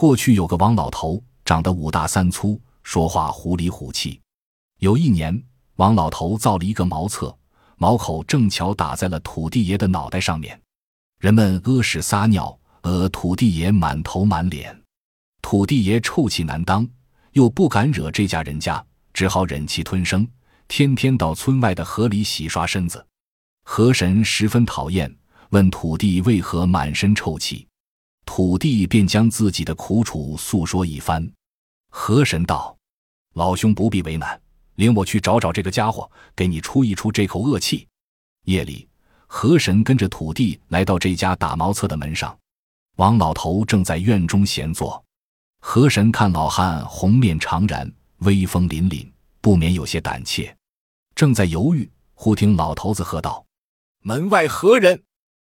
过去有个王老头，长得五大三粗，说话虎里虎气。有一年，王老头造了一个茅厕，茅口正巧打在了土地爷的脑袋上面，人们屙屎撒尿，呃，土地爷满头满脸。土地爷臭气难当，又不敢惹这家人家，只好忍气吞声，天天到村外的河里洗刷身子。河神十分讨厌，问土地为何满身臭气，土地便将自己的苦楚诉说一番。河神道：“老兄不必为难，领我去找找这个家伙，给你出一出这口恶气。”夜里，河神跟着土地来到这家打茅厕的门上，王老头正在院中闲坐。河神看老汉红面长髯，威风凛凛，不免有些胆怯，正在犹豫，忽听老头子喝道。门外何人？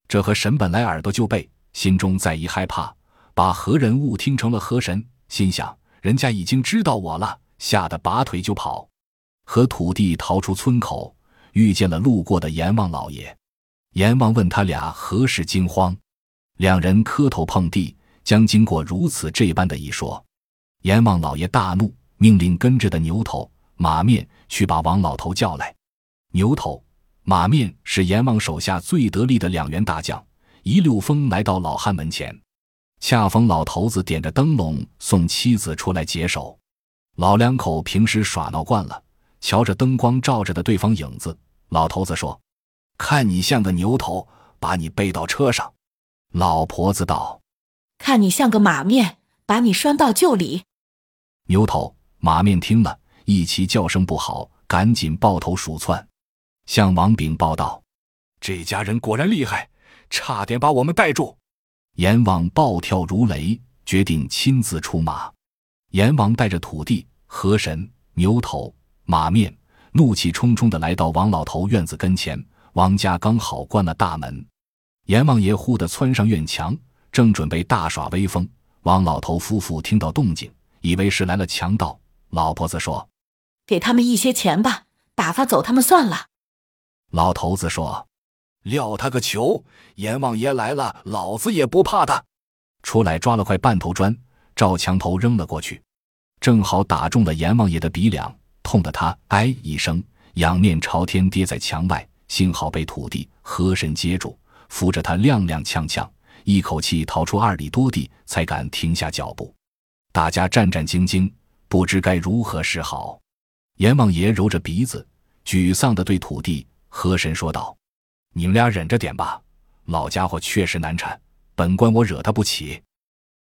这河神本来耳朵就背，心中再一害怕，把何人误听成了河神，心想人家已经知道我了，吓得拔腿就跑。和土地逃出村口，遇见了路过的阎王老爷。阎王问他俩何事惊慌，两人磕头碰地，将经过如此这般的一说。阎王老爷大怒，命令跟着的牛头、马面去把王老头叫来。牛头。马面是阎王手下最得力的两员大将，一溜风来到老汉门前，恰逢老头子点着灯笼送妻子出来解手。老两口平时耍闹惯了，瞧着灯光照着的对方影子，老头子说：“看你像个牛头，把你背到车上。”老婆子道：“看你像个马面，把你拴到厩里。”牛头马面听了一齐叫声不好，赶紧抱头鼠窜。向王炳报道：“这家人果然厉害，差点把我们带住。”阎王暴跳如雷，决定亲自出马。阎王带着土地、河神、牛头、马面，怒气冲冲的来到王老头院子跟前。王家刚好关了大门，阎王爷忽地窜上院墙，正准备大耍威风。王老头夫妇听到动静，以为是来了强盗。老婆子说：“给他们一些钱吧，打发走他们算了。”老头子说：“撂他个球！阎王爷来了，老子也不怕他。”出来抓了块半头砖，照墙头扔了过去，正好打中了阎王爷的鼻梁，痛得他“哎”一声，仰面朝天跌在墙外。幸好被土地河神接住，扶着他踉踉跄跄，一口气逃出二里多地，才敢停下脚步。大家战战兢兢，不知该如何是好。阎王爷揉着鼻子，沮丧地对土地。河神说道：“你们俩忍着点吧，老家伙确实难缠，本官我惹他不起。”